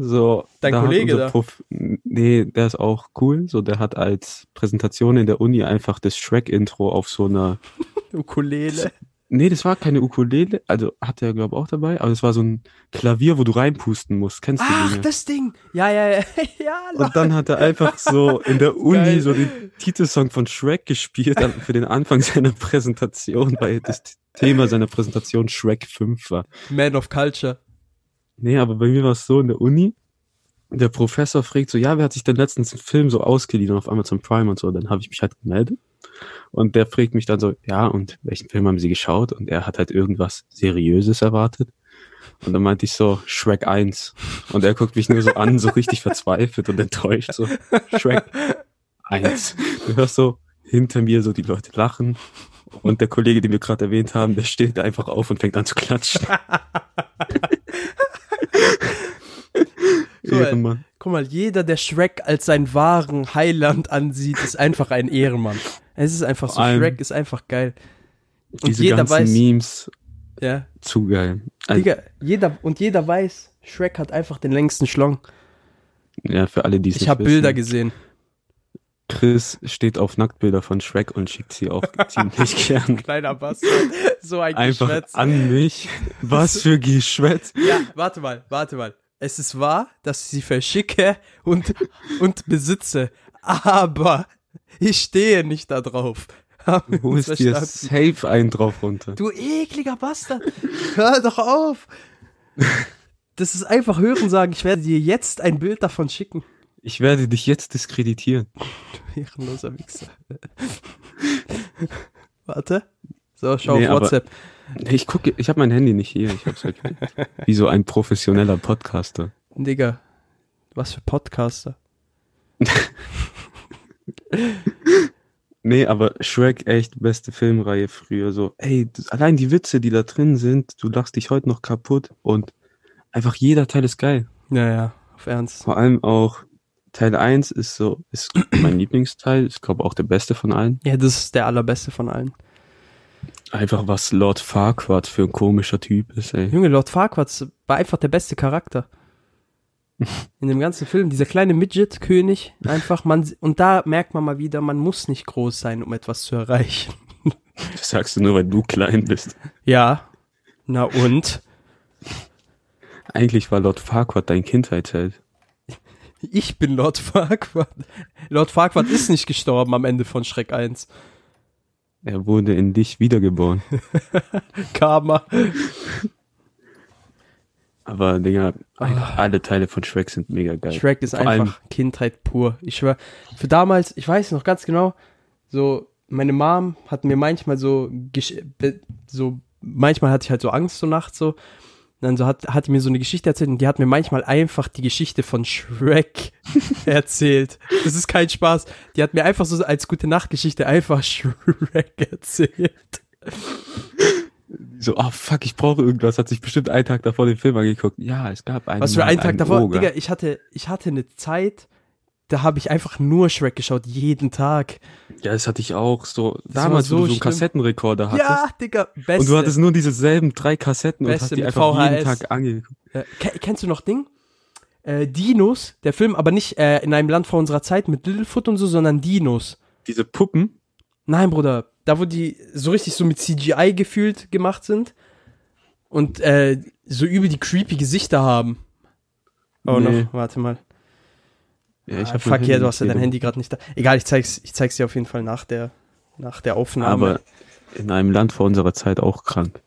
C: So,
A: Dein
C: da
A: Kollege da?
C: Prof, nee, der ist auch cool. So, der hat als Präsentation in der Uni einfach das Shrek-Intro auf so einer *laughs*
A: Ukulele.
C: Nee, das war keine Ukulele, also hat er glaube auch dabei, aber es war so ein Klavier, wo du reinpusten musst. Kennst du
A: Ach,
C: Dinge?
A: das Ding. Ja, ja, ja. *laughs* ja
C: Und dann hat er einfach so in der *laughs* Uni
A: Geil.
C: so den Titelsong von Shrek gespielt dann für den Anfang seiner Präsentation, weil das Thema seiner Präsentation Shrek 5 war.
A: Man of Culture.
C: Nee, aber bei mir war es so in der Uni, der Professor fragt so, ja, wer hat sich denn letztens einen Film so ausgeliehen auf Amazon Prime und so, dann habe ich mich halt gemeldet. Und der fragt mich dann so, ja, und welchen Film haben Sie geschaut? Und er hat halt irgendwas Seriöses erwartet. Und dann meinte ich so, Shrek 1. Und er guckt mich nur so an, so richtig verzweifelt und enttäuscht, so, Shrek 1. Du hörst so hinter mir so die Leute lachen. Und der Kollege, den wir gerade erwähnt haben, der steht einfach auf und fängt an zu klatschen. *laughs* *laughs* Ehrenmann.
A: Guck mal, jeder, der Shrek als seinen wahren Heiland ansieht, ist einfach ein Ehrenmann. Es ist einfach so, Shrek ist einfach geil. Und
C: Diese
A: jeder
C: ganzen
A: weiß,
C: Memes,
A: ja,
C: zu geil. Also,
A: Digga, jeder, und jeder weiß, Shrek hat einfach den längsten Schlong.
C: Ja, für alle, die es
A: Ich habe Bilder gesehen.
C: Chris steht auf Nacktbilder von Shrek und schickt sie auch *laughs* ziemlich gern.
A: Kleiner Bastard. So ein
C: Einfach
A: Geschwätz.
C: an mich. Was für Geschwätz.
A: Ja, warte mal, warte mal. Es ist wahr, dass ich sie verschicke und, und besitze. Aber ich stehe nicht da drauf. Haben uns
C: ist dir safe ein drauf runter?
A: Du ekliger Bastard. Hör doch auf. Das ist einfach hören sagen. Ich werde dir jetzt ein Bild davon schicken.
C: Ich werde dich jetzt diskreditieren. *laughs*
A: Ehrenloser Wichser. *laughs* Warte. So, schau
C: Nee,
A: auf
C: aber-
A: WhatsApp.
C: Ich gucke, ich habe mein Handy nicht hier. Ich hab's weggekriegt. Wie so ein professioneller Podcaster.
A: Digga, was für Podcaster. *laughs*
C: Nee, aber Shrek echt beste Filmreihe früher. So, ey, das, allein die Witze, die da drin sind, du lachst dich heute noch kaputt und einfach jeder Teil ist geil.
A: Ja, ja, auf Ernst.
C: Vor allem auch Teil 1 ist so, ist mein *clears throat* Lieblingsteil. Ich glaube auch der beste von allen.
A: Ja, das ist der allerbeste von allen.
C: Einfach was Lord Farquaad für ein komischer Typ ist, ey.
A: Junge, Lord Farquaad war einfach der beste Charakter. *laughs* In dem ganzen Film, dieser kleine Midget-König, einfach, man, und da merkt man mal wieder, man muss nicht groß sein, um etwas zu erreichen. *laughs*
C: Das sagst du nur, weil du klein bist.
A: Ja. Na und?
C: Eigentlich war Lord Farquaad dein Kindheitsheld.
A: Ich bin Lord *laughs* Farquaad. Lord Farquaad ist nicht gestorben am Ende von Schreck 1.
C: Er wurde in dich wiedergeboren. *laughs*
A: Karma.
C: Aber, Digga, alle Teile von Shrek sind mega geil.
A: Shrek ist
C: Vor
A: einfach Kindheit pur. Ich schwör, für damals, ich weiß noch ganz genau, so, meine Mom hat mir manchmal so, so, manchmal hatte ich halt so Angst so nachts so. Und dann so hat, hat die mir so eine Geschichte erzählt und die hat mir manchmal einfach die Geschichte von Shrek *laughs* erzählt. Das ist kein Spaß. Die hat mir einfach so als gute Nachtgeschichte einfach *laughs* Shrek erzählt.
C: So, oh fuck, ich brauche irgendwas. Hat sich bestimmt einen Tag davor den Film angeguckt. Ja, es gab einen.
A: Was für einen Tag
C: einen
A: davor,
C: Oger.
A: Digga, ich hatte, ich hatte eine Zeit, da habe ich einfach nur Shrek geschaut, jeden Tag.
C: Ja, das hatte ich auch. So,
A: Das
C: damals,
A: so
C: wo du so einen
A: schlimm.
C: Kassettenrekorder hattest.
A: Ja, Digga, beste.
C: Und du hattest nur diese selben drei Kassetten und
A: Beste
C: hast die einfach jeden
A: VHS.
C: Tag angeguckt.
A: Ke- kennst du noch Ding? Äh, Dinos, der Film, aber nicht äh, in einem Land vor unserer Zeit mit Littlefoot und so, sondern Dinos.
C: Diese Puppen.
A: Nein, Bruder, da wo die so richtig so mit CGI gefühlt gemacht sind und äh, so übel die creepy Gesichter haben. Oh,
C: Nee.
A: noch, warte mal.
C: Ja, ich
A: ah, fuck, ja, du hast ja dein. Handy gerade nicht da. Egal, ich zeig's, ich zeig's dir auf jeden Fall nach der, nach der Aufnahme.
C: Aber in einem Land vor unserer Zeit auch krank.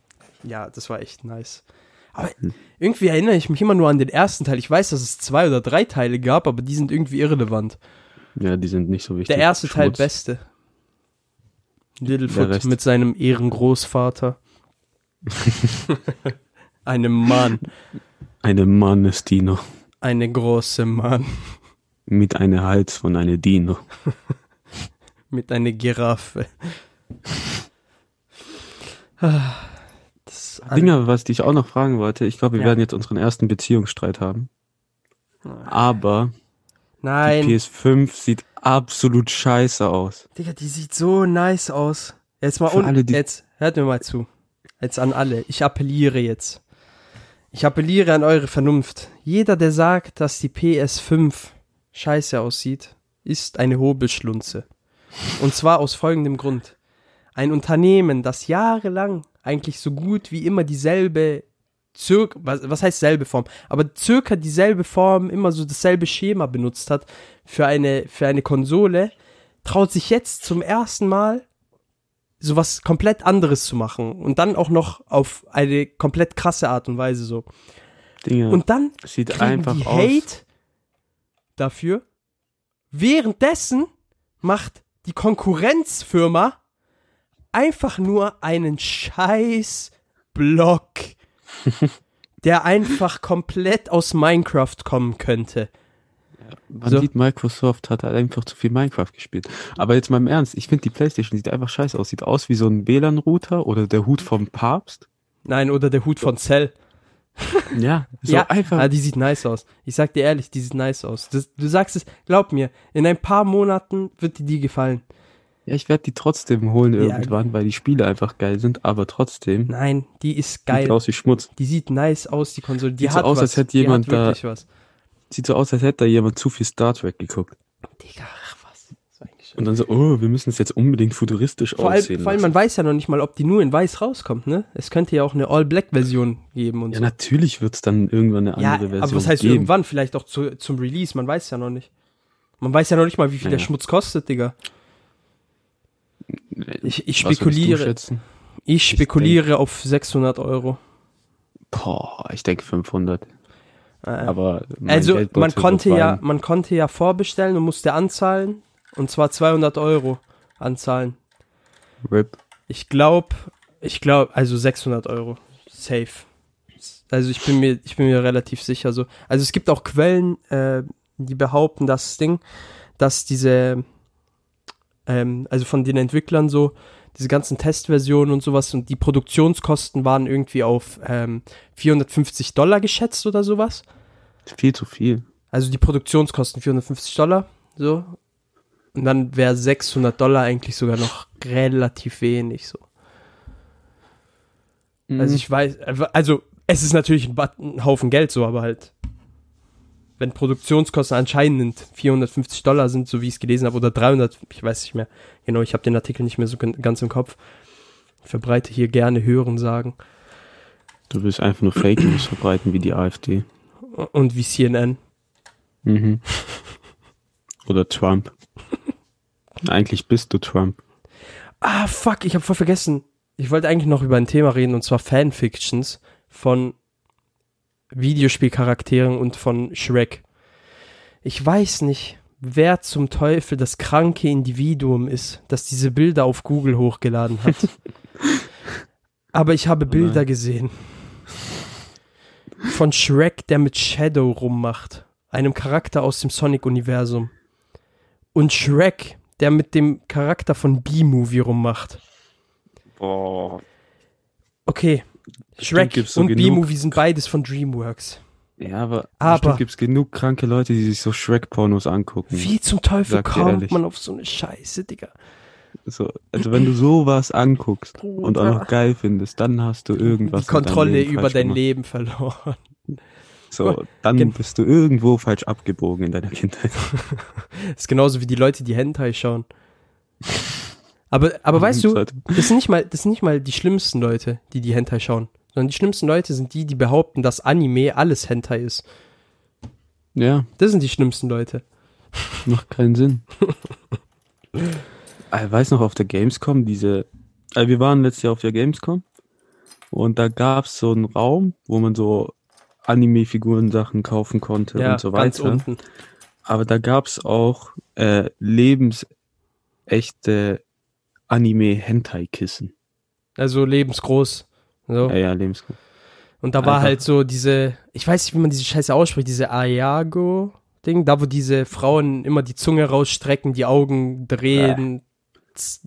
A: Ja, das war echt nice. Aber irgendwie erinnere ich mich immer nur an den ersten Teil. Ich weiß, dass es zwei oder drei Teile gab, aber die sind irgendwie irrelevant.
C: Ja, die sind nicht so wichtig.
A: Der erste Teil
C: Schmutz.
A: beste.
C: Der
A: Littlefoot mit seinem Ehrengroßvater. *laughs* Einem Mann.
C: Eine Mannesdino.
A: Eine große Mann.
C: Mit einer Hals von einer Dino. *laughs*
A: Mit einer Giraffe. *laughs* Ah, Das
C: Dinger, was ich auch noch fragen wollte. Ich glaube, wir
A: Ja.
C: werden jetzt unseren ersten Beziehungsstreit haben. Aber die
A: Nein.
C: PS5 sieht absolut scheiße aus.
A: Digga, die sieht so nice aus. Jetzt mal
C: Für alle, die-
A: jetzt hört mir mal zu. Jetzt an alle. Ich appelliere jetzt. Ich appelliere an eure Vernunft. Jeder, der sagt, dass die PS5 scheiße aussieht, ist eine Hobelschlunze. Und zwar aus folgendem Grund. Ein Unternehmen, das jahrelang eigentlich so gut wie immer dieselbe circa, was, was heißt selbe Form, aber circa dieselbe Form, immer so dasselbe Schema benutzt hat für eine, für eine Konsole, traut sich jetzt zum ersten Mal sowas komplett anderes zu machen und dann auch noch auf eine komplett krasse Art und Weise so.
C: Dinger,
A: Und dann
C: sieht einfach
A: die
C: aus.
A: Hate dafür. Währenddessen macht die Konkurrenzfirma einfach nur einen scheiß Block, *laughs* der einfach komplett aus Minecraft kommen könnte.
C: Man
A: So.
C: sieht, Microsoft hat halt einfach zu viel Minecraft gespielt. Aber jetzt mal im Ernst, ich finde die Playstation sieht einfach scheiße aus. Sieht aus wie so ein WLAN-Router oder der Hut vom Papst.
A: Nein, oder der Hut von Cell. *laughs*
C: Ja, so
A: ja,
C: einfach.
A: ah, die sieht nice aus. Ich sag dir ehrlich, die sieht nice aus. Das, du sagst es, glaub mir, in ein paar Monaten wird dir die gefallen.
C: Ja, ich werde die trotzdem holen
A: Ja.
C: irgendwann, weil die Spiele einfach geil sind, aber trotzdem
A: Nein, die ist
C: sieht
A: geil.
C: aus wie Schmutz.
A: Die sieht nice aus, die Konsole. Die
C: Sieht so
A: hat
C: aus,
A: was.
C: als hätte jemand da-
A: was.
C: Sieht so aus, als hätte da jemand zu viel Star Trek geguckt.
A: Digga,
C: Und dann so, oh, wir müssen es jetzt unbedingt futuristisch
A: Vor
C: aussehen
A: vor allem, man weiß ja noch nicht mal, ob die nur in weiß rauskommt, ne? Es könnte ja auch eine All-Black-Version geben und
C: Ja,
A: so.
C: natürlich wird's dann irgendwann eine
A: Ja,
C: andere Version
A: aber was heißt
C: geben.
A: irgendwann? Vielleicht auch zu, zum Release, man weiß ja noch nicht. Man weiß ja noch nicht mal, wie viel der
C: Ja.
A: Schmutz kostet, Digga. Ich, ich
C: Was würdest du
A: spekuliere, ich spekuliere auf 600 Euro.
C: Boah, ich denke 500.
A: Äh,
C: Aber
A: also, man
C: wird
A: konnte ja, man konnte ja vorbestellen und musste anzahlen. Und zwar 200 Euro anzahlen.
C: RIP.
A: Ich glaube, ich glaube, also 600 Euro. Safe. Also ich bin mir, ich bin mir relativ sicher so. Also es gibt auch Quellen, äh, die behaupten, dass das Ding, dass diese, ähm, also von den Entwicklern so, diese ganzen Testversionen und sowas und die Produktionskosten waren irgendwie auf ähm, 450 Dollar geschätzt oder sowas.
C: Viel zu viel.
A: Also die Produktionskosten 450 Dollar, so. Und dann wäre 600 Dollar eigentlich sogar noch relativ wenig, so. Also ich weiß, also es ist natürlich ein, Haufen Geld so, aber halt, wenn Produktionskosten anscheinend 450 Dollar sind, so wie ich es gelesen habe, oder 300, ich weiß nicht mehr genau, ich habe den Artikel nicht mehr so gan- ganz im Kopf. Ich verbreite hier gerne Hören sagen
C: Du willst einfach nur Fake News verbreiten wie die AfD.
A: und wie CNN.
C: Mhm. *laughs* Oder Trump. Eigentlich bist du Trump.
A: Ah, fuck, ich habe voll vergessen. Ich wollte eigentlich noch über ein Thema reden, und zwar Fanfictions von Videospielcharakteren und von Shrek. Ich weiß nicht, wer zum Teufel das kranke Individuum ist, das diese Bilder auf Google hochgeladen hat. *laughs* Aber ich habe Bilder
C: nein.
A: gesehen. Von Shrek, der mit Shadow rummacht. Einem Charakter aus dem Sonic-Universum. Und Shrek, der mit dem Charakter von B-Movie rummacht.
C: Boah.
A: Okay. Shrek
C: gibt's so
A: und B-Movie sind beides von DreamWorks.
C: Ja, aber,
A: Aber-
C: bestimmt gibt's genug kranke Leute, die sich so Shrek-Pornos angucken.
A: Wie zum Teufel kommt man auf so eine Scheiße, Digga?
C: So, also wenn du sowas anguckst und auch noch geil findest, dann hast du irgendwas.
A: Die Kontrolle über dein
C: gemacht.
A: Leben verloren.
C: So, dann
A: Gen-
C: bist du irgendwo falsch abgebogen in deiner *laughs* Kindheit.
A: ist genauso wie die Leute, die Hentai schauen. Aber, aber *laughs* weißt du, das sind, nicht mal, das sind nicht mal die schlimmsten Leute, die die Hentai schauen. Sondern die schlimmsten Leute sind die, die behaupten, dass Anime alles Hentai ist.
C: Ja,
A: Das sind die schlimmsten Leute.
C: macht keinen Sinn. *laughs* ich weiß noch, auf der Gamescom, diese, äh, wir waren letztes Jahr auf der Gamescom und da gab's so einen Raum, wo man so Anime-Figuren Sachen kaufen konnte
A: Ja,
C: und so weiter. Aber da gab's auch äh, lebensechte Anime-Hentai-Kissen.
A: Also lebensgroß. So.
C: Ja, ja, lebensgroß.
A: Und da war
C: Einfach-
A: halt so diese, ich weiß nicht, wie man diese Scheiße ausspricht, diese Ayago-Ding, da wo diese Frauen immer die Zunge rausstrecken, die Augen drehen,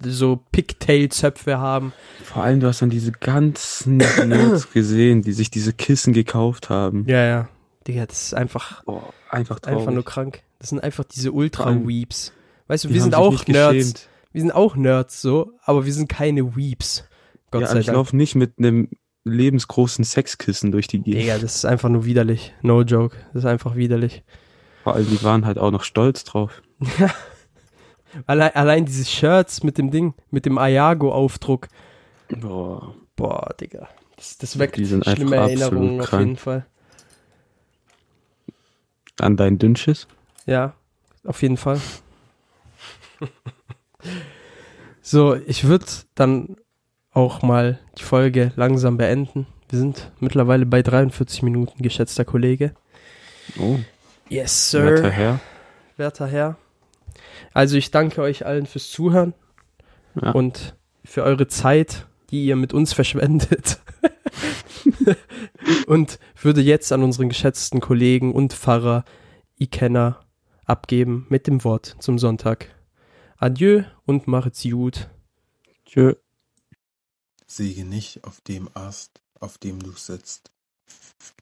A: so Pigtail-Zöpfe haben.
C: Vor allem, du hast dann diese ganzen Nerds *coughs* gesehen, die sich diese Kissen gekauft haben.
A: Ja, ja. Digga, das ist einfach,
C: Boah, einfach traurig.
A: einfach nur krank. Das sind einfach diese Ultra-Weeps. Weißt du,
C: Die
A: wir sind auch Nerds.
C: geschämt.
A: Wir sind auch Nerds so, aber wir sind keine Weeps. Gott
C: ja,
A: sei
C: ich
A: Dank.
C: laufe nicht mit einem lebensgroßen Sexkissen durch die Gegend.
A: Digga, das ist einfach nur widerlich. No joke. Das ist einfach widerlich.
C: Vor allem, die waren halt auch noch stolz drauf. *laughs*
A: Allein, allein diese Shirts mit dem Ding, mit dem Ayago-Aufdruck.
C: Boah.
A: Boah, Digga. Das, das weckt
C: Die sind
A: schlimme Erinnerungen auf jeden Fall.
C: An dein Dünnschiss?
A: Ja, auf jeden Fall. so, ich würde dann auch mal die Folge langsam beenden. Wir sind mittlerweile bei 43 Minuten, geschätzter Kollege.
C: Oh,
A: Yes,
C: werter
A: Sir.
C: Herr.
A: Werter Herr. Also ich danke euch allen fürs Zuhören
C: Ja.
A: und für eure Zeit, die ihr mit uns *laughs* verschwendet. und würde jetzt an unseren geschätzten Kollegen und Pfarrer Ikenner abgeben mit dem Wort zum Sonntag. Adieu und macht's gut.
C: Tschö.
D: Säge nicht auf dem Ast, auf dem du sitzt.